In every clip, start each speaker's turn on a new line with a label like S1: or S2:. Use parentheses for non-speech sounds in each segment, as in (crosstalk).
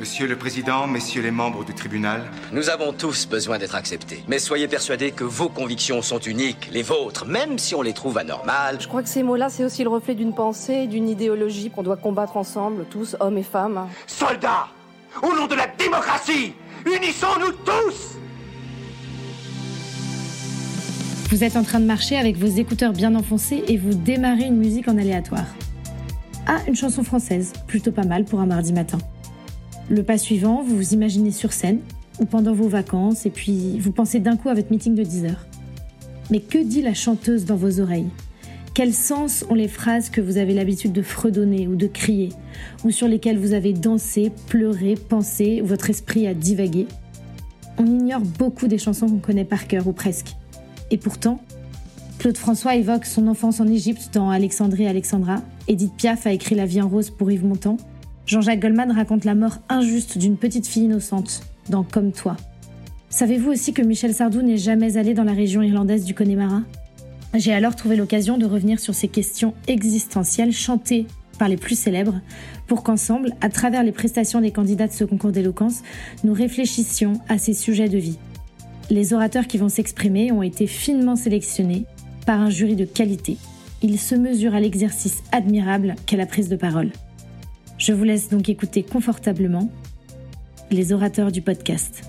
S1: Monsieur le Président, messieurs les membres du tribunal,
S2: Nous avons tous besoin d'être acceptés. Mais soyez persuadés que vos convictions sont uniques, les vôtres, même si on les trouve anormales.
S3: Je crois que ces mots-là, c'est aussi le reflet d'une pensée, d'une idéologie qu'on doit combattre ensemble, tous, hommes et femmes.
S4: Soldats, au nom de la démocratie, unissons-nous tous
S5: Vous êtes en train de marcher avec vos écouteurs bien enfoncés et vous démarrez une musique en aléatoire. Ah, une chanson française, plutôt pas mal pour un mardi matin. Le pas suivant, vous vous imaginez sur scène, ou pendant vos vacances, et puis vous pensez d'un coup à votre meeting de 10 heures. Mais que dit la chanteuse dans vos oreilles? Quel sens ont les phrases que vous avez l'habitude de fredonner ou de crier, ou sur lesquelles vous avez dansé, pleuré, pensé, ou votre esprit a divagué? On ignore beaucoup des chansons qu'on connaît par cœur, ou presque. Et pourtant, Claude François évoque son enfance en Égypte dans Alexandrie Alexandra, Edith Piaf a écrit La vie en rose pour Yves Montand, Jean-Jacques Goldman raconte la mort injuste d'une petite fille innocente dans Comme toi. Savez-vous aussi que Michel Sardou n'est jamais allé dans la région irlandaise du Connemara? J'ai alors trouvé l'occasion de revenir sur ces questions existentielles chantées par les plus célèbres pour qu'ensemble, à travers les prestations des candidats de ce concours d'éloquence, nous réfléchissions à ces sujets de vie. Les orateurs qui vont s'exprimer ont été finement sélectionnés par un jury de qualité. Ils se mesurent à l'exercice admirable qu'est la prise de parole. Je vous laisse donc écouter confortablement les orateurs du podcast.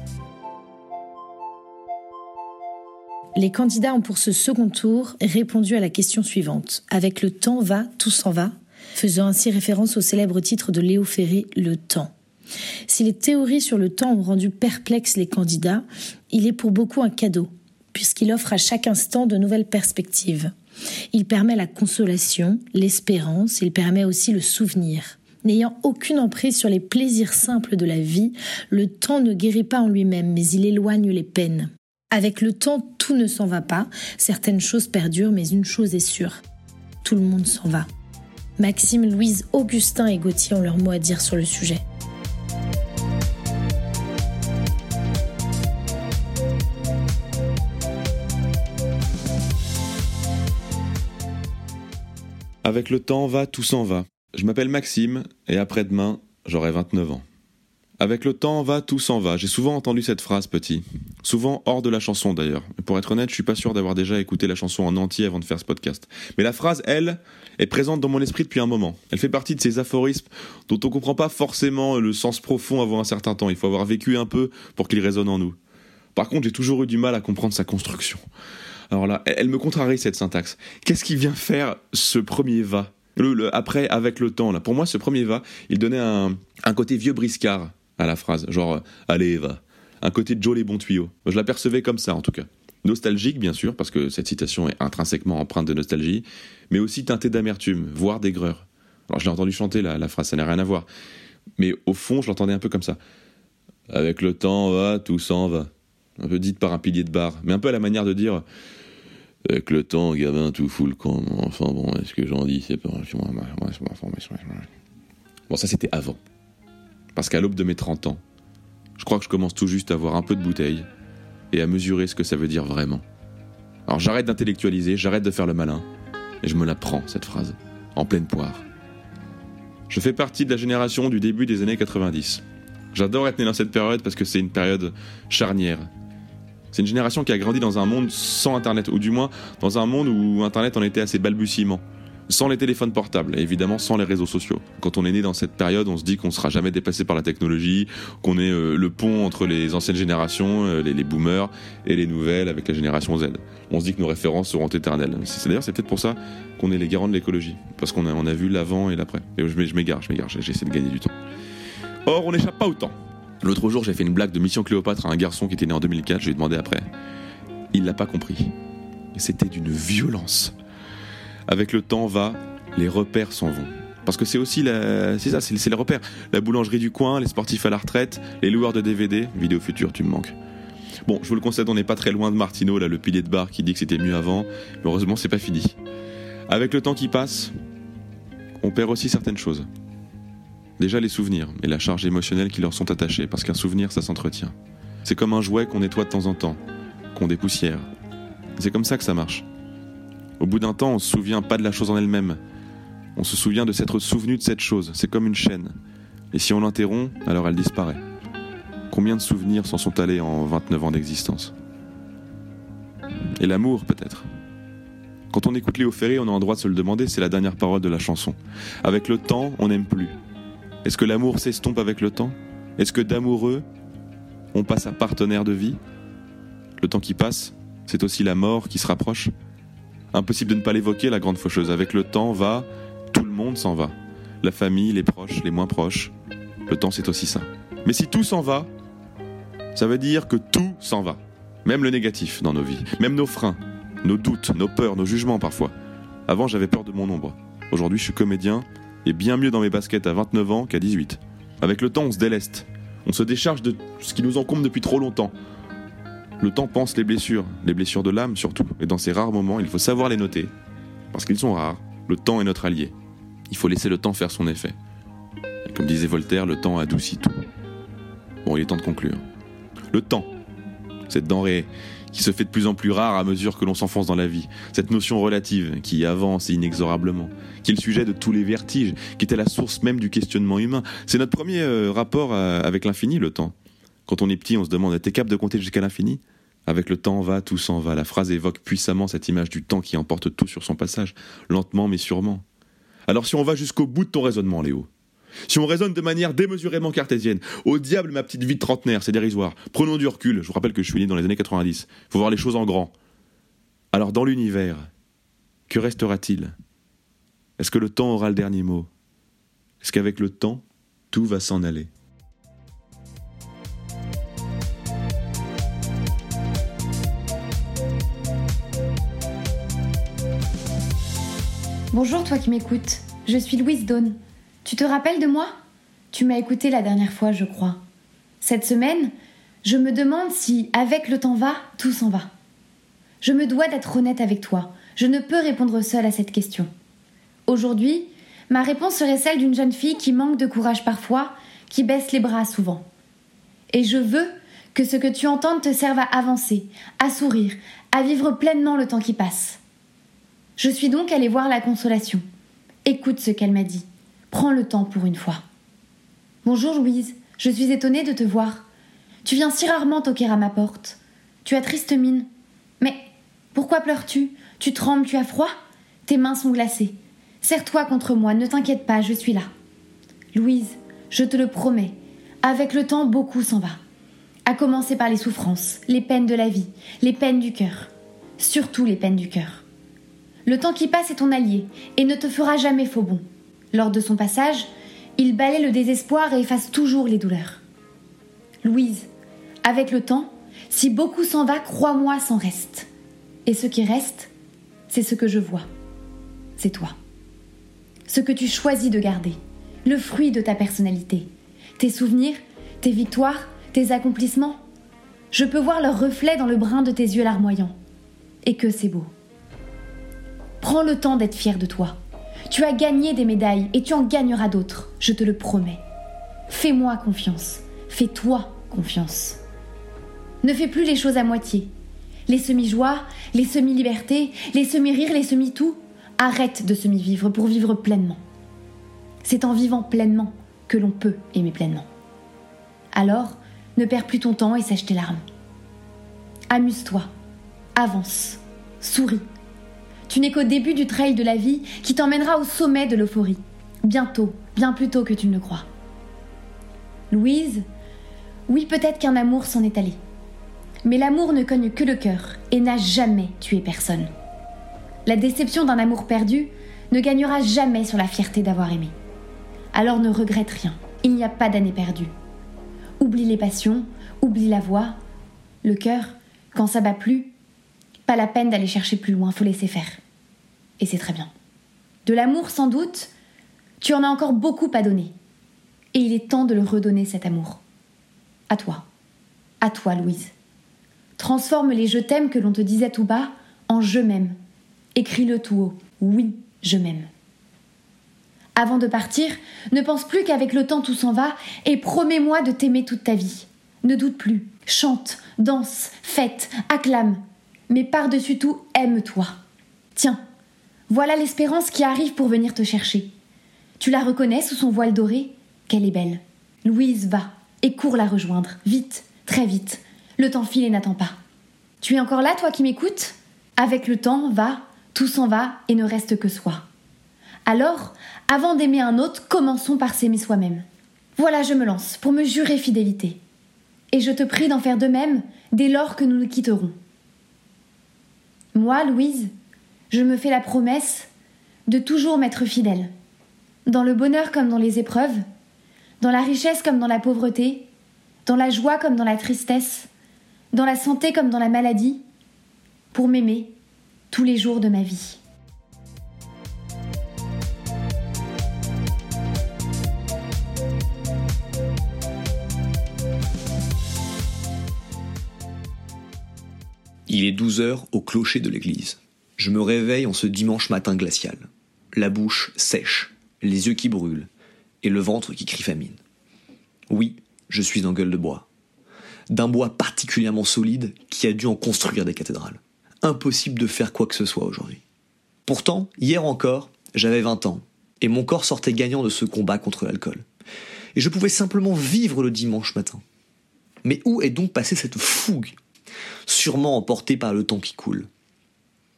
S5: Les candidats ont pour ce second tour répondu à la question suivante. Avec le temps va, tout s'en va, faisant ainsi référence au célèbre titre de Léo Ferré, Le temps. Si les théories sur le temps ont rendu perplexes les candidats, il est pour beaucoup un cadeau, puisqu'il offre à chaque instant de nouvelles perspectives. Il permet la consolation, l'espérance, il permet aussi le souvenir. N'ayant aucune emprise sur les plaisirs simples de la vie, le temps ne guérit pas en lui-même, mais il éloigne les peines. Avec le temps, tout ne s'en va pas, certaines choses perdurent, mais une chose est sûre, tout le monde s'en va. Maxime, Louise, Augustin et Gauthier ont leur mot à dire sur le sujet.
S6: Avec le temps va, tout s'en va. Je m'appelle Maxime et après-demain, j'aurai 29 ans. Avec le temps va, tout s'en va. J'ai souvent entendu cette phrase petit. Souvent hors de la chanson d'ailleurs. Pour être honnête, je suis pas sûr d'avoir déjà écouté la chanson en entier avant de faire ce podcast. Mais la phrase, elle, est présente dans mon esprit depuis un moment. Elle fait partie de ces aphorismes dont on comprend pas forcément le sens profond avant un certain temps. Il faut avoir vécu un peu pour qu'il résonne en nous. Par contre, j'ai toujours eu du mal à comprendre sa construction. Alors là, elle me contrarie cette syntaxe. Qu'est-ce qui vient faire ce premier va? Après, avec le temps, là. Pour moi, ce premier va, il donnait un, un côté vieux briscard à la phrase. Genre, euh, allez, va. Un côté Joe les bons tuyaux. Je l'apercevais comme ça, en tout cas. Nostalgique, bien sûr, parce que cette citation est intrinsèquement empreinte de nostalgie, mais aussi teintée d'amertume, voire d'aigreur. Alors, je l'ai entendu chanter, la, la phrase, ça n'a rien à voir. Mais au fond, je l'entendais un peu comme ça. Avec le temps, va, tout s'en va. Un peu dite par un pilier de bar, mais un peu à la manière de dire avec le temps, gamin, tout fout le camp. Enfin bon, est-ce que j'en dis? C'est pas. Bon, ça c'était avant. Parce qu'à l'aube de mes 30 ans, je crois que je commence tout juste à avoir un peu de bouteille et à mesurer ce que ça veut dire vraiment. Alors j'arrête d'intellectualiser, j'arrête de faire le malin, et je me la prends, cette phrase, en pleine poire. Je fais partie de la génération du début des années 90. J'adore être né dans cette période parce que c'est une période charnière. C'est une génération qui a grandi dans un monde sans Internet, ou du moins dans un monde où Internet en était à ses balbutiements. Sans les téléphones portables, évidemment sans les réseaux sociaux. Quand on est né dans cette période, on se dit qu'on sera jamais dépassé par la technologie, qu'on est euh, le pont entre les anciennes générations, euh, les, boomers, et les nouvelles avec la génération Z. On se dit que nos références seront éternelles. D'ailleurs c'est peut-être pour ça qu'on est les garants de l'écologie, parce qu'on a, on a vu l'avant et l'après. Et je m'égare, je m'égare, j'essaie de gagner du temps. Or, on n'échappe pas au temps. L'autre jour, j'ai fait une blague de Mission Cléopâtre à un garçon qui était né en 2004, je lui ai demandé après. Il l'a pas compris. C'était d'une violence. Avec le temps va, les repères s'en vont. Parce que c'est aussi la... c'est ça, c'est c'est les repères. La boulangerie du coin, les sportifs à la retraite, les loueurs de DVD, vidéo future, tu me manques. Bon, je vous le concède, on n'est pas très loin de Martineau, là, le pilier de bar qui dit que c'était mieux avant. Mais heureusement, c'est pas fini. Avec le temps qui passe, on perd aussi certaines choses. Déjà les souvenirs et la charge émotionnelle qui leur sont attachés, parce qu'un souvenir, ça s'entretient. C'est comme un jouet qu'on nettoie de temps en temps, qu'on dépoussière. C'est comme ça que ça marche. Au bout d'un temps, on se souvient pas de la chose en elle-même. On se souvient de s'être souvenu de cette chose. C'est comme une chaîne. Et si on l'interrompt, alors elle disparaît. Combien de souvenirs s'en sont allés en 29 ans d'existence? Et l'amour, peut-être Quand on écoute Léo Ferré, on a le droit de se le demander, c'est la dernière parole de la chanson. Avec le temps, on n'aime plus. Est-ce que l'amour s'estompe avec le temps? Est-ce que d'amoureux, on passe à partenaire de vie? Le temps qui passe, c'est aussi la mort qui se rapproche Impossible de ne pas l'évoquer, la grande faucheuse. Avec le temps, va, tout le monde s'en va. La famille, les proches, les moins proches. Le temps, c'est aussi ça. Mais si tout s'en va, ça veut dire que tout s'en va. Même le négatif dans nos vies, même nos freins, nos doutes, nos peurs, nos jugements parfois. Avant, j'avais peur de mon ombre. Aujourd'hui, je suis comédien et bien mieux dans mes baskets à 29 ans qu'à 18. Avec le temps, on se déleste. On se décharge de ce qui nous encombre depuis trop longtemps. Le temps pense les blessures, les blessures de l'âme surtout. Et dans ces rares moments, il faut savoir les noter. Parce qu'ils sont rares. Le temps est notre allié. Il faut laisser le temps faire son effet. Et comme disait Voltaire, le temps adoucit tout. Bon, il est temps de conclure. Le temps, cette denrée qui se fait de plus en plus rare à mesure que l'on s'enfonce dans la vie, cette notion relative qui avance inexorablement, qui est le sujet de tous les vertiges, qui était la source même du questionnement humain. C'est notre premier euh, rapport euh, avec l'infini, le temps. Quand on est petit, on se demande, t'es capable de compter jusqu'à l'infini? Avec le temps va, tout s'en va. La phrase évoque puissamment cette image du temps qui emporte tout sur son passage, lentement mais sûrement. Alors si on va jusqu'au bout de ton raisonnement, Léo, si on raisonne de manière démesurément cartésienne, au diable ma petite vie de trentenaire, c'est dérisoire. Prenons du recul, je vous rappelle que je suis né dans les années 90. Faut voir les choses en grand. Alors dans l'univers, que restera-t-il? Est-ce que le temps aura le dernier mot? Est-ce qu'avec le temps, tout va s'en aller?
S7: Bonjour toi qui m'écoutes, je suis Louise Dawn. Tu te rappelles de moi? Tu m'as écouté la dernière fois, je crois. Cette semaine, je me demande si, avec le temps va, tout s'en va. Je me dois d'être honnête avec toi. Je ne peux répondre seule à cette question. Aujourd'hui, ma réponse serait celle d'une jeune fille qui manque de courage parfois, qui baisse les bras souvent. Et je veux que ce que tu entends te serve à avancer, à sourire, à vivre pleinement le temps qui passe. Je suis donc allée voir la consolation. Écoute ce qu'elle m'a dit. Prends le temps pour une fois. Bonjour Louise, je suis étonnée de te voir. Tu viens si rarement toquer à ma porte. Tu as triste mine. Mais pourquoi pleures-tu? Tu trembles, tu as froid? Tes mains sont glacées. Serre-toi contre moi, ne t'inquiète pas, je suis là. Louise, je te le promets, avec le temps, beaucoup s'en va. À commencer par les souffrances, les peines de la vie, les peines du cœur. Surtout les peines du cœur. Le temps qui passe est ton allié et ne te fera jamais faux bon. Lors de son passage, il balaie le désespoir et efface toujours les douleurs. Louise, avec le temps, si beaucoup s'en va, crois-moi, s'en reste. Et ce qui reste, c'est ce que je vois. C'est toi. Ce que tu choisis de garder, le fruit de ta personnalité, tes souvenirs, tes victoires, tes accomplissements. Je peux voir leur reflet dans le brin de tes yeux larmoyants. Et que c'est beau. Prends le temps d'être fier de toi. Tu as gagné des médailles et tu en gagneras d'autres, je te le promets. Fais-moi confiance. Fais-toi confiance. Ne fais plus les choses à moitié. Les semi-joies, les semi-libertés, les semi-rires, les semi-tout. Arrête de semi-vivre pour vivre pleinement. C'est en vivant pleinement que l'on peut aimer pleinement. Alors, ne perds plus ton temps et sèche tes larmes. Amuse-toi, avance, souris, tu n'es qu'au début du trail de la vie qui t'emmènera au sommet de l'euphorie. Bientôt, bien plus tôt que tu ne le crois. Louise, oui peut-être qu'un amour s'en est allé. Mais l'amour ne cogne que le cœur et n'a jamais tué personne. La déception d'un amour perdu ne gagnera jamais sur la fierté d'avoir aimé. Alors ne regrette rien, il n'y a pas d'année perdue. Oublie les passions, oublie la voix, le cœur, quand ça bat plus, pas la peine d'aller chercher plus loin, faut laisser faire. Et c'est très bien. De l'amour, sans doute, tu en as encore beaucoup à donner. Et il est temps de le redonner, cet amour. À toi. À toi, Louise. Transforme les je t'aime que l'on te disait tout bas en je m'aime. Écris-le tout haut. Oui, je m'aime. Avant de partir, ne pense plus qu'avec le temps tout s'en va et promets-moi de t'aimer toute ta vie. Ne doute plus. Chante, danse, fête, acclame mais par-dessus tout, aime-toi. Tiens, voilà l'espérance qui arrive pour venir te chercher. Tu la reconnais sous son voile doré? Qu'elle est belle. Louise, va et cours la rejoindre. Vite, très vite. Le temps file et n'attend pas. Tu es encore là, toi qui m'écoutes? Avec le temps, va, tout s'en va et ne reste que soi. Alors, avant d'aimer un autre, commençons par s'aimer soi-même. Voilà, je me lance pour me jurer fidélité. Et je te prie d'en faire de même dès lors que nous nous quitterons. Moi, Louise, je me fais la promesse de toujours m'être fidèle. Dans le bonheur comme dans les épreuves, dans la richesse comme dans la pauvreté, dans la joie comme dans la tristesse, dans la santé comme dans la maladie, pour m'aimer tous les jours de ma vie.
S8: Il est 12 heures au clocher de l'église. Je me réveille en ce dimanche matin glacial. La bouche sèche, les yeux qui brûlent, et le ventre qui crie famine. Oui, je suis en gueule de bois. D'un bois particulièrement solide qui a dû en construire des cathédrales. Impossible de faire quoi que ce soit aujourd'hui. Pourtant, hier encore, j'avais 20 ans, et mon corps sortait gagnant de ce combat contre l'alcool. Et je pouvais simplement vivre le dimanche matin. Mais où est donc passée cette fougue Sûrement emportée par le temps qui coule.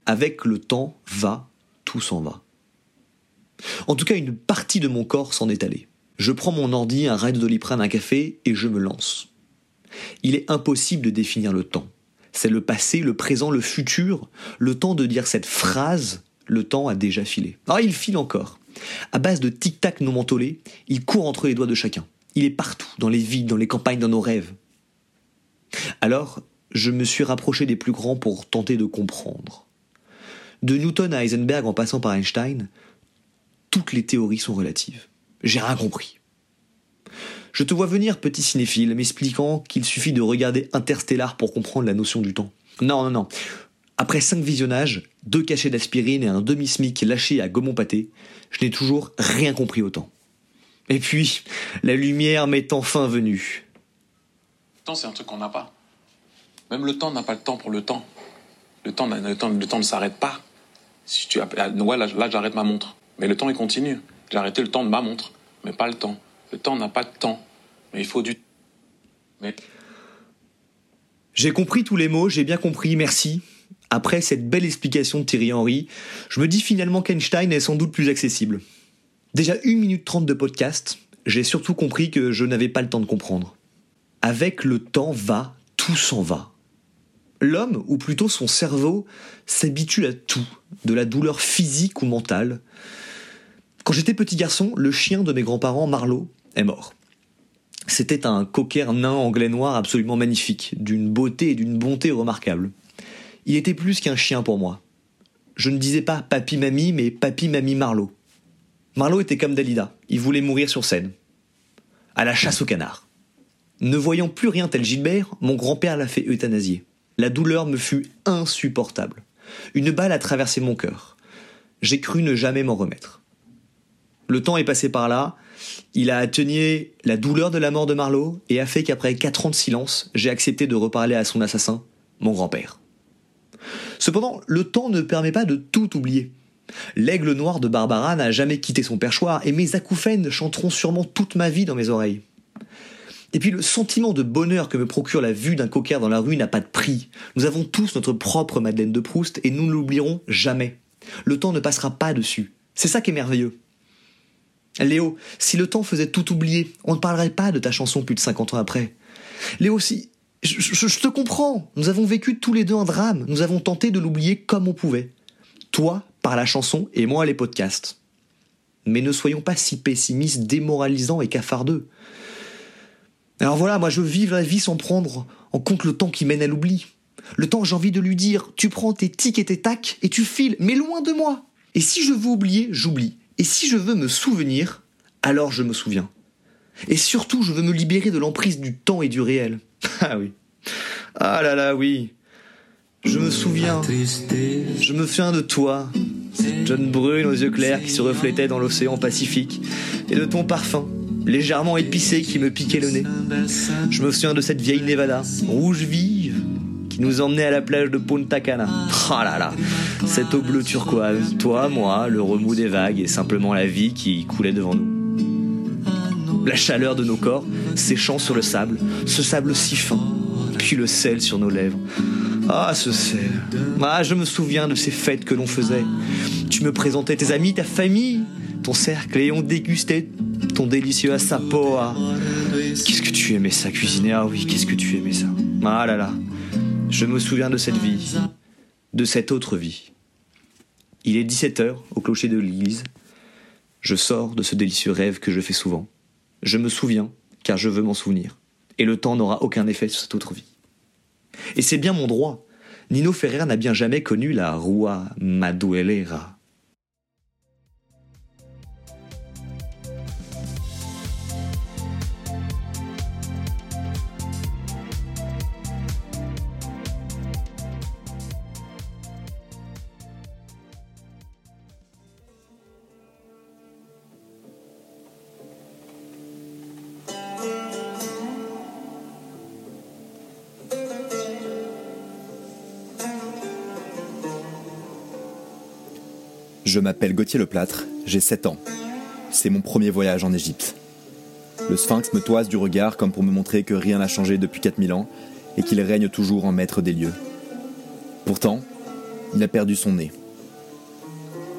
S8: Avec le temps va, tout s'en va. En tout cas, une partie de mon corps s'en est allée. Je prends mon ordi, un raid de doliprane, un café, et je me lance. Il est impossible de définir le temps. C'est le passé, le présent, le futur, le temps de dire cette phrase, le temps a déjà filé. Ah, il file encore. À base de tic-tac non mentolé, il court entre les doigts de chacun. Il est partout, dans les villes, dans les campagnes, dans nos rêves. Alors, je me suis rapproché des plus grands pour tenter de comprendre. De Newton à Heisenberg en passant par Einstein, toutes les théories sont relatives. J'ai rien compris. Je te vois venir, petit cinéphile, m'expliquant qu'il suffit de regarder Interstellar pour comprendre la notion du temps. Non, non, non. Après cinq visionnages, deux cachets d'aspirine et un demi-smic lâché à Gaumont Pâté, je n'ai toujours rien compris au temps. Et puis, la lumière m'est enfin venue.
S9: Temps, c'est un truc qu'on n'a pas. Même le temps n'a pas le temps pour le temps. Le temps, le temps, ne s'arrête pas. Si tu, ouais, là, là j'arrête ma montre. Mais le temps, il continue. J'ai arrêté le temps de ma montre, mais pas le temps. Le temps n'a pas de temps, mais il faut du... Mais...
S8: J'ai compris tous les mots, j'ai bien compris, merci. Après cette belle explication de Thierry Henry, je me dis finalement qu'Einstein est sans doute plus accessible. Déjà 1 minute 30 de podcast, j'ai surtout compris que je n'avais pas le temps de comprendre. Avec le temps va, tout s'en va. L'homme, ou plutôt son cerveau, s'habitue à tout, de la douleur physique ou mentale. Quand j'étais petit garçon, le chien de mes grands-parents, Marlowe, est mort. C'était un cocker nain anglais noir absolument magnifique, d'une beauté et d'une bonté remarquables. Il était plus qu'un chien pour moi. Je ne disais pas papy-mamie, mais papy-mamie Marlowe. Marlowe était comme Dalida, il voulait mourir sur scène. À la chasse au canard. Ne voyant plus rien tel Gilbert, mon grand-père l'a fait euthanasier. La douleur me fut insupportable. Une balle a traversé mon cœur. J'ai cru ne jamais m'en remettre. Le temps est passé par là, il a atténué la douleur de la mort de Marlowe et a fait qu'après quatre ans de silence, j'ai accepté de reparler à son assassin, mon grand-père. Cependant, le temps ne permet pas de tout oublier. L'aigle noir de Barbara n'a jamais quitté son perchoir et mes acouphènes chanteront sûrement toute ma vie dans mes oreilles. Et puis le sentiment de bonheur que me procure la vue d'un coquin dans la rue n'a pas de prix. Nous avons tous notre propre Madeleine de Proust et nous ne l'oublierons jamais. Le temps ne passera pas dessus. C'est ça qui est merveilleux. Léo, si le temps faisait tout oublier, on ne parlerait pas de ta chanson plus de 50 ans après. Léo, si... Je, je te comprends. Nous avons vécu tous les deux un drame. Nous avons tenté de l'oublier comme on pouvait. Toi, par la chanson, et moi, les podcasts. Mais ne soyons pas si pessimistes, démoralisants et cafardeux. Alors voilà, moi je vis la vie sans prendre en compte le temps qui mène à l'oubli. Le temps, j'ai envie de lui dire, tu prends tes tics et tes tacs et tu files, mais loin de moi. Et si je veux oublier, j'oublie. Et si je veux me souvenir, alors je me souviens. Et surtout, je veux me libérer de l'emprise du temps et du réel. (laughs) Ah oui. Ah là là, oui. Je me souviens. Je me souviens de toi, cette jeune brune aux yeux clairs qui se reflétait dans l'océan Pacifique, et de ton parfum, légèrement épicé qui me piquait le nez. Je me souviens de cette vieille Nevada, rouge vive, qui nous emmenait à la plage de Punta Cana. (laughs) Ah là là, cette eau bleue turquoise, toi, moi, le remous des vagues et simplement la vie qui coulait devant nous. la chaleur de nos corps séchant sur le sable, ce sable si fin, puis le sel sur nos lèvres. Ah, ce sel. Ah, je me souviens de ces fêtes que l'on faisait. Tu me présentais tes amis, ta famille, ton cercle, et on dégustait ton délicieux asapoa. Qu'est-ce que tu aimais ça cuisiner Ah oui, qu'est-ce que tu aimais ça Ah là là. Je me souviens de cette vie, de cette autre vie. Il est 17h au clocher de l'église. Je sors de ce délicieux rêve que je fais souvent. Je me souviens, car je veux m'en souvenir. Et le temps n'aura aucun effet sur cette autre vie. Et c'est bien mon droit. Nino Ferrer n'a bien jamais connu la Rua Maduelera.
S10: Je m'appelle Gauthier Leplâtre, j'ai 7 ans. C'est mon premier voyage en Égypte. Le sphinx me toise du regard comme pour me montrer que rien n'a changé depuis 4000 ans et qu'il règne toujours en maître des lieux. Pourtant, il a perdu son nez.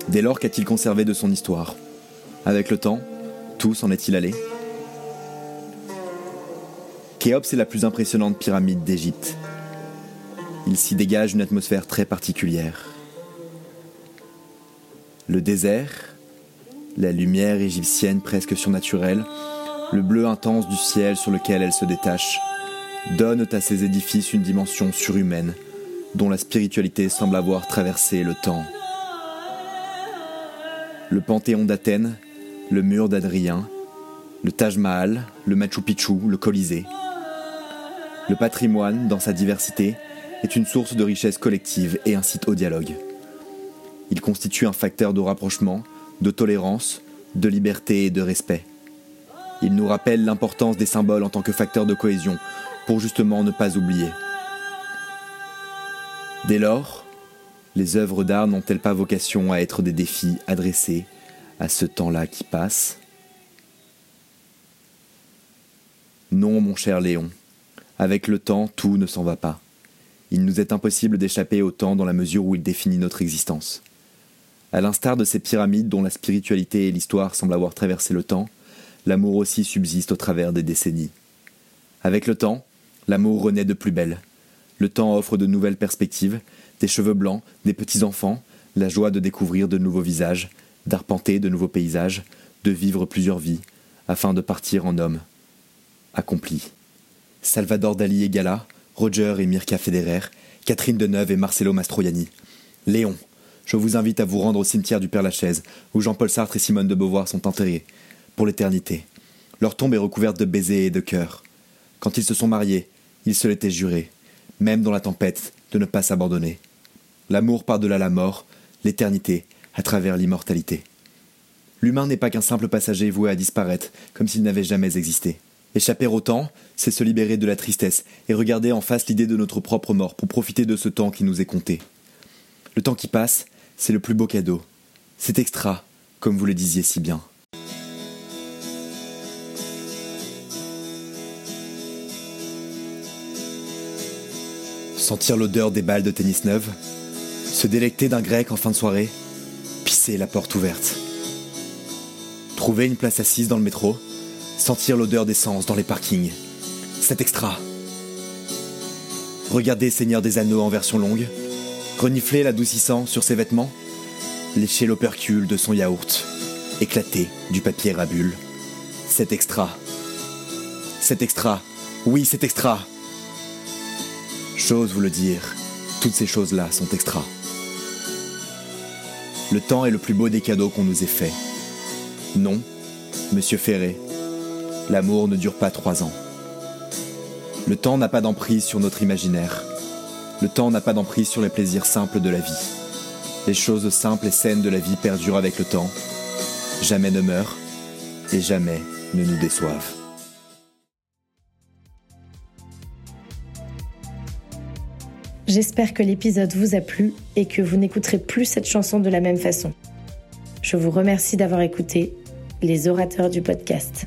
S10: Dès lors, qu'a-t-il conservé de son histoire? Avec le temps, tout s'en est-il allé? Khéops est la plus impressionnante pyramide d'Égypte. Il s'y dégage une atmosphère très particulière le désert, la lumière égyptienne presque surnaturelle, le bleu intense du ciel sur lequel elle se détache, donnent à ces édifices une dimension surhumaine dont la spiritualité semble avoir traversé le temps. Le Panthéon d'Athènes, le mur d'Adrien, le Taj Mahal, le Machu Picchu, le Colisée. Le patrimoine, dans sa diversité, est une source de richesse collective et incite au dialogue. Il constitue un facteur de rapprochement, de tolérance, de liberté et de respect. Il nous rappelle l'importance des symboles en tant que facteur de cohésion, pour justement ne pas oublier. Dès lors, les œuvres d'art n'ont-elles pas vocation à être des défis adressés à ce temps-là qui passe? Non, mon cher Léon, avec le temps, tout ne s'en va pas. Il nous est impossible d'échapper au temps dans la mesure où il définit notre existence. À l'instar de ces pyramides dont la spiritualité et l'histoire semblent avoir traversé le temps, l'amour aussi subsiste au travers des décennies. Avec le temps, l'amour renaît de plus belle. Le temps offre de nouvelles perspectives, des cheveux blancs, des petits-enfants, la joie de découvrir de nouveaux visages, d'arpenter de nouveaux paysages, de vivre plusieurs vies, afin de partir en homme. Accompli. Salvador Dali et Gala, Roger et Mirka Federer, Catherine Deneuve et Marcelo Mastroianni, Léon, je vous invite à vous rendre au cimetière du Père-Lachaise, où Jean-Paul Sartre et Simone de Beauvoir sont enterrés, pour l'éternité. Leur tombe est recouverte de baisers et de cœurs. Quand ils se sont mariés, ils se l'étaient juré, même dans la tempête, de ne pas s'abandonner. L'amour par-delà la mort, l'éternité, à travers l'immortalité. L'humain n'est pas qu'un simple passager voué à disparaître, comme s'il n'avait jamais existé. Échapper au temps, c'est se libérer de la tristesse et regarder en face l'idée de notre propre mort pour profiter de ce temps qui nous est compté. Le temps qui passe, c'est le plus beau cadeau. C'est extra, comme vous le disiez si bien. Sentir l'odeur des balles de tennis neuves, se délecter d'un grec en fin de soirée, pisser la porte ouverte. Trouver une place assise dans le métro, sentir l'odeur d'essence dans les parkings. C'est extra. Regarder Seigneur des Anneaux en version longue, renifler l'adoucissant sur ses vêtements, lécher l'opercule de son yaourt, éclater du papier à bulles. C'est extra. C'est extra. Oui, c'est extra. J'ose vous le dire, toutes ces choses-là sont extra. Le temps est le plus beau des cadeaux qu'on nous ait fait. Non, monsieur Ferré, l'amour ne dure pas trois ans. Le temps n'a pas d'emprise sur notre imaginaire. Le temps n'a pas d'emprise sur les plaisirs simples de la vie. Les choses simples et saines de la vie perdurent avec le temps, jamais ne meurent et jamais ne nous déçoivent.
S7: J'espère que l'épisode vous a plu et que vous n'écouterez plus cette chanson de la même façon. Je vous remercie d'avoir écouté les orateurs du podcast.